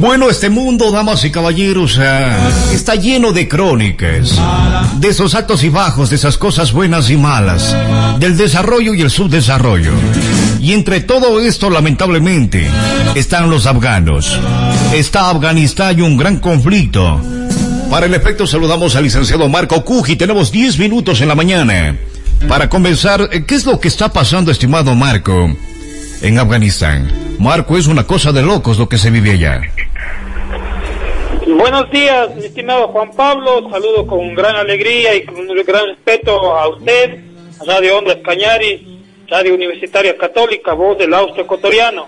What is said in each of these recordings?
Bueno, este mundo, damas y caballeros, eh, está lleno de crónicas, de esos altos y bajos, de esas cosas buenas y malas, del desarrollo y el subdesarrollo. Y entre todo esto, lamentablemente, están los afganos. Está Afganistán y un gran conflicto. Para el efecto saludamos al licenciado Marco Cuji. Tenemos 10 minutos en la mañana para comenzar. Eh, ¿Qué es lo que está pasando, estimado Marco, en Afganistán? Marco, es una cosa de locos lo que se vive allá. Buenos días, mi estimado Juan Pablo. Saludo con gran alegría y con gran respeto a usted, a Radio Ondas Cañaris, Radio Universitaria Católica, voz del Austro ecuatoriano.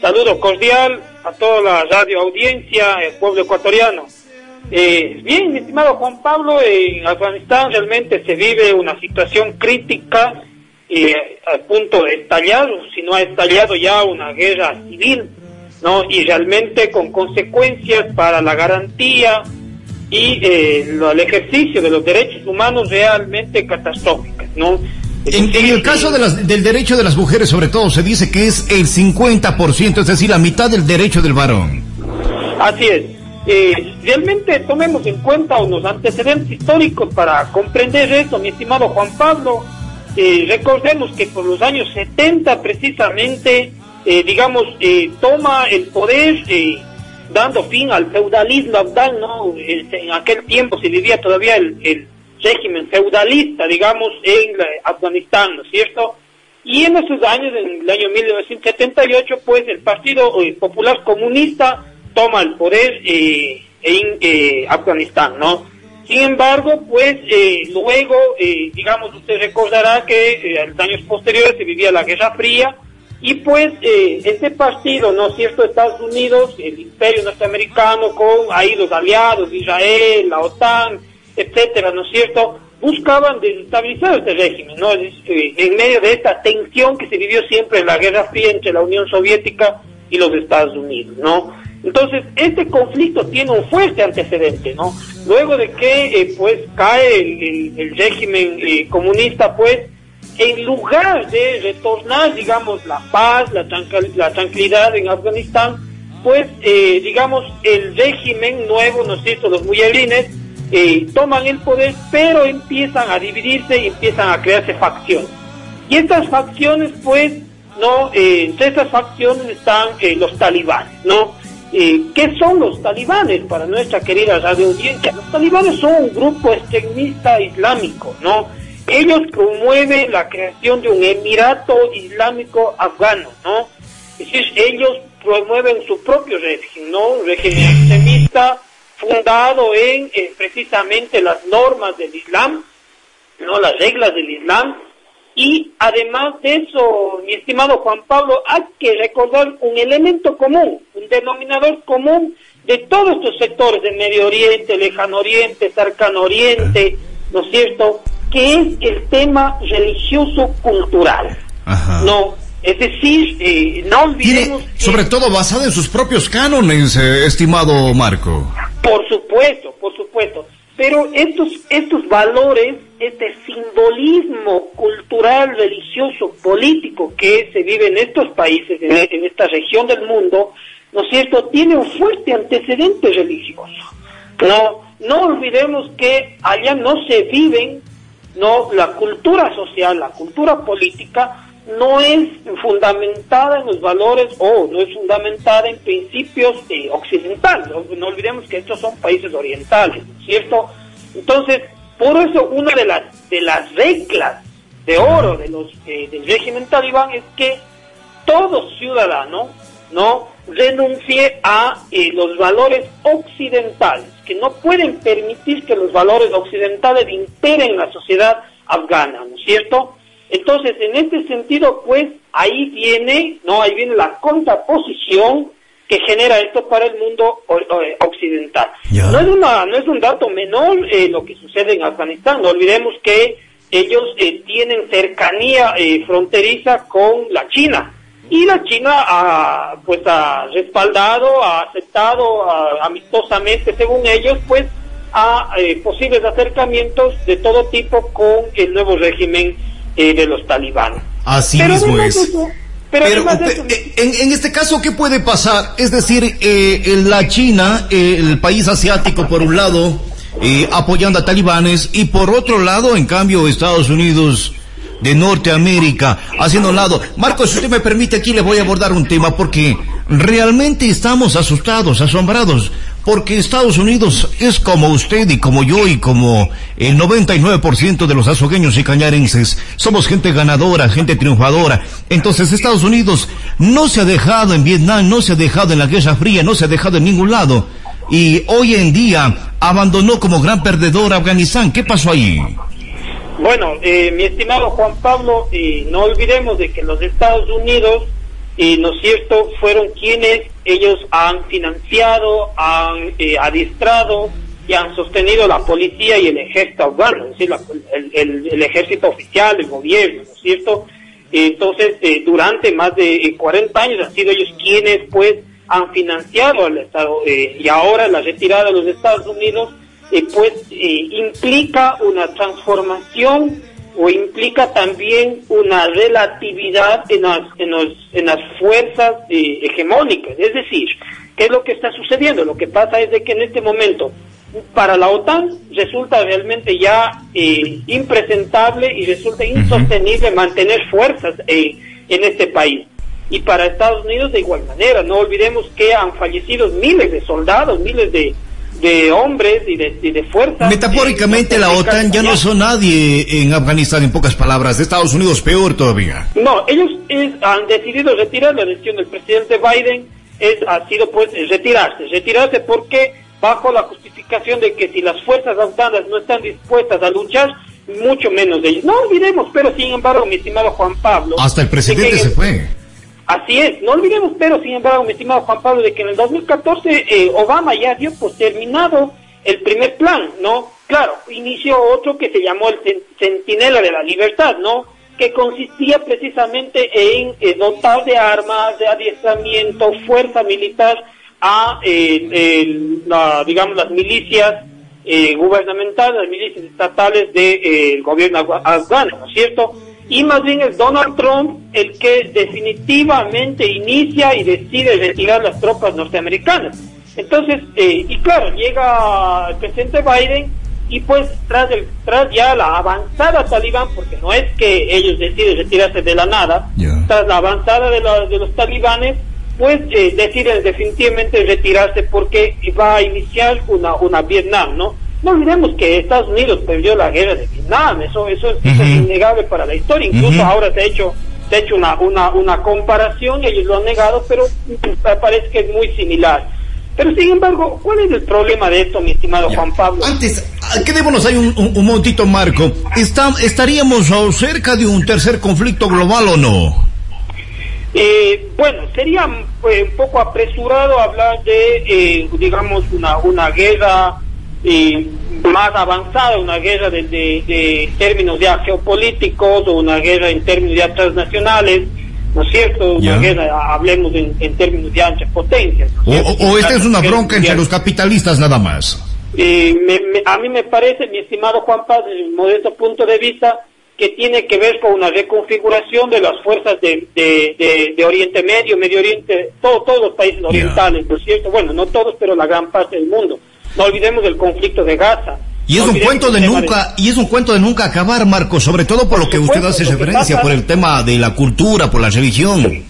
Saludo cordial a toda la radio audiencia, el pueblo ecuatoriano. Eh, bien, mi estimado Juan Pablo, en Afganistán realmente se vive una situación crítica eh, al punto de estallar, si no ha estallado ya una guerra civil ¿no? Y realmente con consecuencias para la garantía y eh, el ejercicio de los derechos humanos realmente catastróficas, ¿no? En, el caso de las, del derecho de las mujeres, sobre todo, se dice que es el 50%, es decir, la mitad del derecho del varón. Así es. Eh, realmente tomemos en cuenta unos antecedentes históricos para comprender esto, mi estimado Juan Pablo. Eh, recordemos que por los años 70 precisamente eh, digamos, eh, toma el poder eh, dando fin al feudalismo afgano, ¿no? En aquel tiempo se vivía todavía el, régimen feudalista, digamos, en Afganistán, ¿no es cierto? Y en esos años, en el año 1978, pues el Partido Popular Comunista toma el poder en Afganistán, ¿no? Sin embargo, pues luego, digamos, usted recordará que en los años posteriores se vivía la Guerra Fría, y pues eh, este partido, ¿no es cierto?, Estados Unidos, el imperio norteamericano, con ahí los aliados, Israel, la OTAN, etcétera, ¿no es cierto?, buscaban desestabilizar este régimen, ¿no? Eh, en medio de esta tensión que se vivió siempre en la Guerra Fría entre la Unión Soviética y los Estados Unidos, ¿no? Entonces, este conflicto tiene un fuerte antecedente, ¿no? Luego de que, eh, pues, cae el, régimen eh, comunista, pues, en lugar de retornar, digamos, la paz, la, la tranquilidad en Afganistán, pues, eh, digamos, el régimen nuevo, ¿no es cierto?, los muyalines, eh, toman el poder, pero empiezan a dividirse y empiezan a crearse facciones. Y estas facciones, pues, no, eh, entre estas facciones están los talibanes, ¿no? ¿Qué son los talibanes para nuestra querida radio audiencia? Los talibanes son un grupo extremista islámico, ¿no? Ellos promueven la creación de un emirato islámico afgano, ¿no? Es decir, ellos promueven su propio régimen, ¿no? Un régimen extremista fundado en precisamente las normas del Islam, ¿no? Las reglas del Islam. Y además de eso, mi estimado Juan Pablo, hay que recordar un elemento común, un denominador común de todos estos sectores del Medio Oriente, Lejano Oriente, Cercano Oriente, ¿no es cierto? Que es el tema religioso-cultural. No, es decir, eh, no olvidemos... sobre todo basado en sus propios cánones, eh, estimado Marco. Por supuesto, por supuesto. Pero estos, estos valores, este simbolismo cultural, religioso, político que se vive en estos países, en, en esta región del mundo, ¿no es cierto?, tiene un fuerte antecedente religioso. No, no olvidemos que allá no se viven no, la cultura social, la cultura política no es fundamentada en los valores o no es fundamentada en principios eh, occidentales. No, olvidemos que estos son países orientales, ¿cierto? Entonces, por eso una de las de las reglas de oro de los eh, del régimen talibán es que todo ciudadano no renuncie a eh, los valores occidentales, que no pueden permitir que los valores occidentales imperen la sociedad afgana, ¿no es cierto? Entonces, en este sentido, pues, ahí viene, ¿no? Ahí viene la contraposición que genera esto para el mundo eh, occidental. No es una, no es un dato menor eh, lo que sucede en Afganistán. No olvidemos que ellos tienen cercanía fronteriza con la China y la China ha, pues ha respaldado, ha aceptado amistosamente, según ellos, pues a eh, posibles acercamientos de todo tipo con el nuevo régimen eh, de los talibanes. Así mismo es. Pero, eh, en, este caso, ¿qué puede pasar? Es decir, eh, la China, eh, el país asiático, por un lado, apoyando a talibanes, y por otro lado, en cambio, Estados Unidos de Norteamérica, haciendo un lado. Marcos, si usted me permite, aquí le voy a abordar un tema porque realmente estamos asustados, asombrados, porque Estados Unidos es como usted y como yo y como el 99% de los azogueños y cañarenses. Somos gente ganadora, gente triunfadora. Entonces Estados Unidos no se ha dejado en Vietnam, no se ha dejado en la Guerra Fría, no se ha dejado en ningún lado. Y hoy en día abandonó como gran perdedor a Afganistán. ¿Qué pasó ahí? Bueno, eh, mi estimado Juan Pablo, eh, no olvidemos de que los Estados Unidos, eh, ¿no es cierto?, fueron quienes ellos han financiado, han eh, adiestrado y han sostenido la policía y el ejército afgano, es decir, el, ejército oficial, el gobierno, ¿no es cierto? Entonces, durante más de 40 años han sido ellos quienes, pues, han financiado al Estado y ahora la retirada de los Estados Unidos eh, pues eh, implica una transformación o implica también una relatividad en las, en los, en las fuerzas eh, hegemónicas. Es decir, ¿qué es lo que está sucediendo? Lo que pasa es de que en este momento para la OTAN resulta realmente ya impresentable y resulta insostenible mantener fuerzas en este país. Y para Estados Unidos de igual manera, no olvidemos que han fallecido miles de soldados, miles de, de hombres y de, y de fuerzas. Metafóricamente la OTAN ya no son nadie en Afganistán, en pocas palabras. De Estados Unidos peor todavía. No, ellos han decidido retirar la decisión del presidente Biden es, ha sido pues retirarse. Retirarse porque bajo la justificación de que si las fuerzas afganas no están dispuestas a luchar, mucho menos de ellos. No olvidemos, pero sin embargo, mi estimado Juan Pablo. Hasta el presidente se fue. Así es, no olvidemos, pero sin embargo, mi estimado Juan Pablo, de que en el 2014 eh, Obama ya dio por terminado el primer plan, ¿no? Claro, inició otro que se llamó el Centinela de la Libertad, ¿no? Que consistía precisamente en eh, dotar de armas, de adiestramiento, fuerza militar a, eh, la, digamos, las milicias gubernamentales, las milicias estatales del gobierno afgano, ¿no es cierto? Y más bien es Donald Trump el que definitivamente inicia y decide retirar las tropas norteamericanas. Entonces, eh, y claro, llega el presidente Biden y pues tras, el, tras ya la avanzada talibán, porque no es que ellos deciden retirarse de la nada, tras la avanzada de, de los talibanes, pues eh, deciden definitivamente retirarse porque va a iniciar una, una Vietnam, ¿no? No olvidemos que Estados Unidos perdió la guerra de Vietnam, eso, eso, es, innegable para la historia, incluso ahora se ha hecho, se ha hecho una, una, una comparación, ellos lo han negado, pero parece que es muy similar. Pero sin embargo, ¿cuál es el problema de esto, mi estimado Juan Pablo? Antes, quedémonos ahí un, un, momentito, Marco. Está, ¿Estaríamos cerca de un tercer conflicto global o no? Eh, bueno, sería pues, un poco apresurado hablar de, eh, digamos, una, una guerra y más avanzada, una guerra de, términos ya geopolíticos o una guerra en términos ya transnacionales, ¿no es cierto? Una guerra, hablemos en, términos ya entre potencias. o, esta es una bronca entre los capitalistas nada más. a mí me parece, mi estimado Juan Paz, desde mi modesto punto de vista, que tiene que ver con una reconfiguración de las fuerzas de, de, Oriente Medio, Medio Oriente, todos los países orientales, ¿no es cierto? Bueno, no todos, pero la gran parte del mundo no olvidemos del conflicto de Gaza. Y es un cuento de nunca, y es un cuento de nunca acabar, Marco, sobre todo por, lo que usted hace referencia, por el tema de la cultura, por la religión.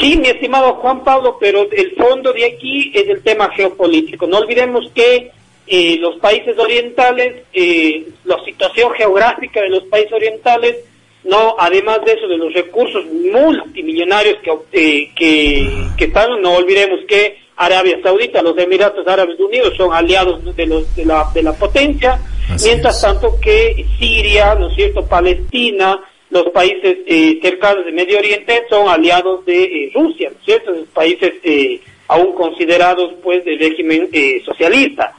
Sí, mi estimado Juan Pablo, pero el fondo de aquí es el tema geopolítico. No olvidemos que eh, los países orientales, eh, la situación geográfica de los países orientales, no, además de eso, de los recursos multimillonarios que, eh, que, que están, no olvidemos que Arabia Saudita, los Emiratos Árabes Unidos son aliados de, los, de, la, de la potencia, mientras tanto que Siria, ¿no es cierto?, Palestina, los países eh, cercanos de Medio Oriente son aliados de eh, Rusia, ¿no es cierto?, los países eh, aún considerados pues del régimen socialista.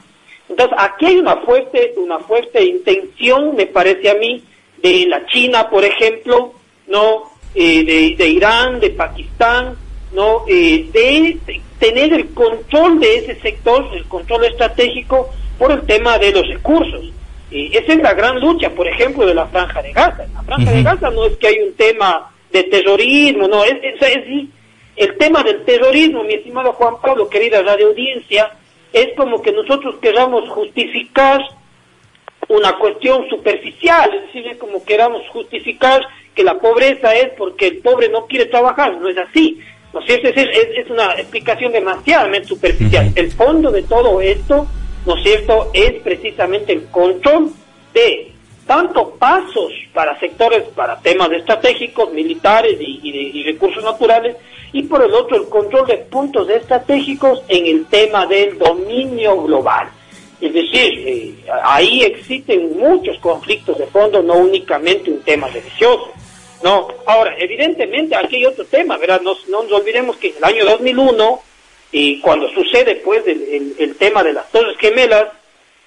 Entonces, aquí hay una fuerte, una fuerte intención, me parece a mí, de la China, por ejemplo, no, de, de Irán, de Pakistán, no, de tener el control de ese sector, el control estratégico por el tema de los recursos. Y esa es la gran lucha, por ejemplo, de la franja de Gaza. En la franja de Gaza no es que hay un tema de terrorismo, no, es, es, el tema del terrorismo, mi estimado Juan Pablo, querida radio audiencia, es como que nosotros queramos justificar una cuestión superficial, es decir, es como queramos justificar que la pobreza es porque el pobre no quiere trabajar, no es así, ¿no es cierto? Es, es, una explicación demasiadamente superficial. El fondo de todo esto, ¿no es cierto?, es precisamente el control de tanto pasos para sectores, para temas estratégicos, militares y, recursos naturales, y por el otro el control de puntos estratégicos en el tema del dominio global. Es decir, eh, ahí existen muchos conflictos de fondo, no únicamente un tema religioso. No, ahora, evidentemente aquí hay otro tema, ¿verdad? No, nos olvidemos que en el año 2001, y cuando sucede pues el, el tema de las Torres Gemelas,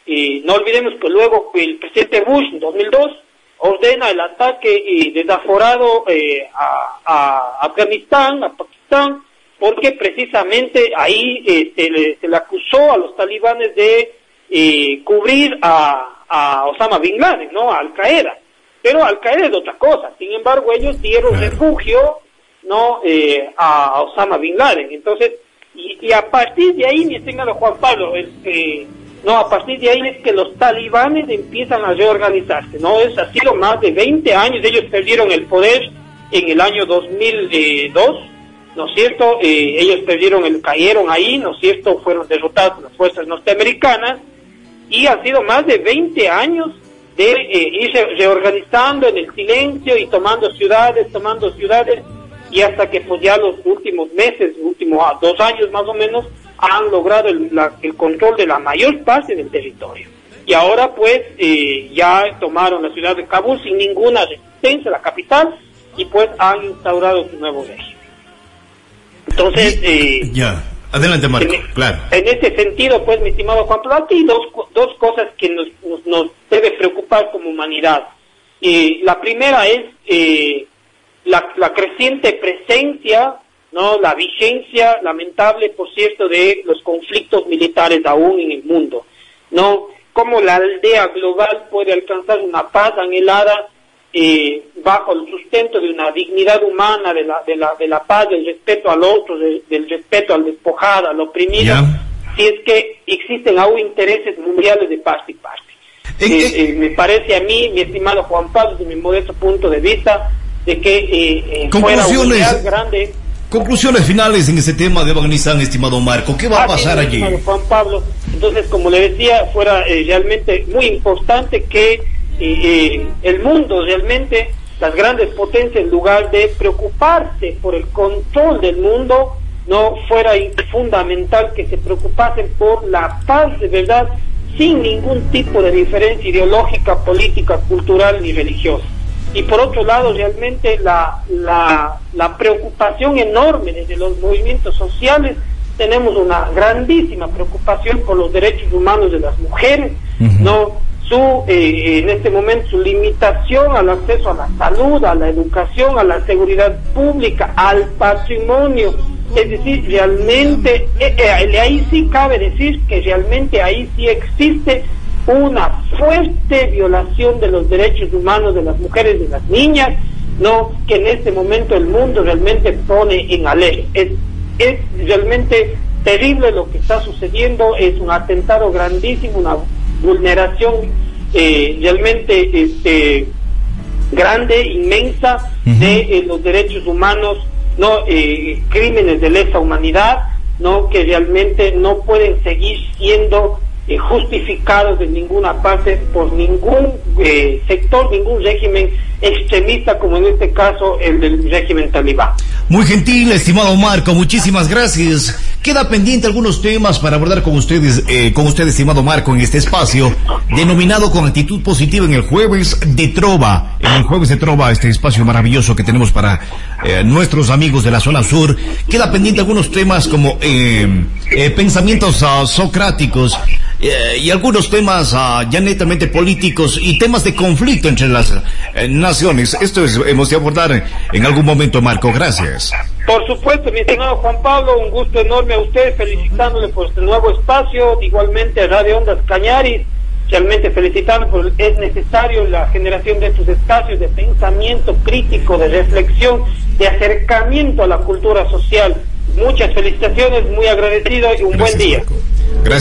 y no olvidemos que luego el presidente Bush en 2002 ordena el ataque desaforado eh, a, Afganistán, a Pakistán, porque precisamente ahí eh, se, le, acusó a los talibanes de eh, cubrir a, Osama Bin Laden, ¿no? A Al Qaeda. Pero Al Qaeda es otra cosa. Sin embargo, ellos dieron refugio, ¿no? a Osama Bin Laden. Entonces, y, a partir de ahí, mi estimado Juan Pablo, este no, a partir de ahí es que los talibanes empiezan a reorganizarse, ¿no? Es, ha sido más de 20 años, ellos perdieron el poder en el año 2002, ¿no es cierto? Eh, ellos perdieron, el, cayeron ahí, ¿no es cierto? Fueron derrotados por las fuerzas norteamericanas y ha sido más de 20 años de eh, irse reorganizando en el silencio y tomando ciudades, tomando ciudades y hasta que pues ya los últimos meses, últimos ah, dos años más o menos, han logrado el, control de la mayor parte del territorio. Y ahora pues eh, ya tomaron la ciudad de Kabul sin ninguna resistencia, la capital, y pues han instaurado su nuevo régimen. Entonces... Eh, ya, adelante Marco, en, claro. En ese sentido, pues mi estimado Juan Pablo, aquí hay dos, dos cosas que nos, nos, debe preocupar como humanidad. Eh, la primera es eh, la, la creciente presencia no la vigencia lamentable por cierto de los conflictos militares aún en el mundo no cómo la aldea global puede alcanzar una paz anhelada eh, bajo el sustento de una dignidad humana de la de la de la paz del respeto al otro del respeto al despojado al oprimido si es que existen aún intereses mundiales de parte y parte eh, eh, me parece a mí mi estimado Juan Pablo desde mi modesto punto de vista de que fuera una grande. Conclusiones finales en ese tema de Afganistán, estimado Marco. ¿Qué va a pasar allí? Juan Pablo, entonces, como le decía, fuera eh, realmente muy importante que eh, eh, el mundo realmente, las grandes potencias, en lugar de preocuparse por el control del mundo, no fuera fundamental que se preocupasen por la paz de verdad, sin ningún tipo de diferencia ideológica, política, cultural ni religiosa. Y por otro lado realmente la, la, la, preocupación enorme desde los movimientos sociales, tenemos una grandísima preocupación por los derechos humanos de las mujeres, no su eh, en este momento su limitación al acceso a la salud, a la educación, a la seguridad pública, al patrimonio, es decir, realmente eh, eh, ahí sí cabe decir que realmente ahí sí existe una fuerte violación de los derechos humanos de las mujeres y de las niñas, no que en este momento el mundo realmente pone en alerta. Es, es realmente terrible lo que está sucediendo, es un atentado grandísimo, una vulneración eh, realmente este, grande, inmensa de eh, los derechos humanos, no eh, crímenes de lesa humanidad, no que realmente no pueden seguir siendo eh, justificados de ninguna parte por ningún eh, sector, ningún régimen extremista como en este caso el del régimen talibán. Muy gentil, estimado Marco, muchísimas gracias. Queda pendiente algunos temas para abordar con ustedes, eh, con usted, estimado Marco, en este espacio, denominado con actitud positiva en el jueves de Trova. En el jueves de Trova, este espacio maravilloso que tenemos para eh, nuestros amigos de la zona sur. Queda pendiente algunos temas como eh, pensamientos uh, socráticos y algunos temas uh, ya netamente políticos y temas de conflicto entre las naciones. Esto es, hemos de abordar en algún momento, Marco. Gracias. Por supuesto, mi estimado Juan Pablo, un gusto enorme a usted, felicitándole por este nuevo espacio, igualmente a Radio Ondas Cañaris, realmente felicitando, porque es necesario la generación de estos espacios de pensamiento crítico, de reflexión, de acercamiento a la cultura social. Muchas felicitaciones, muy agradecido y un buen día.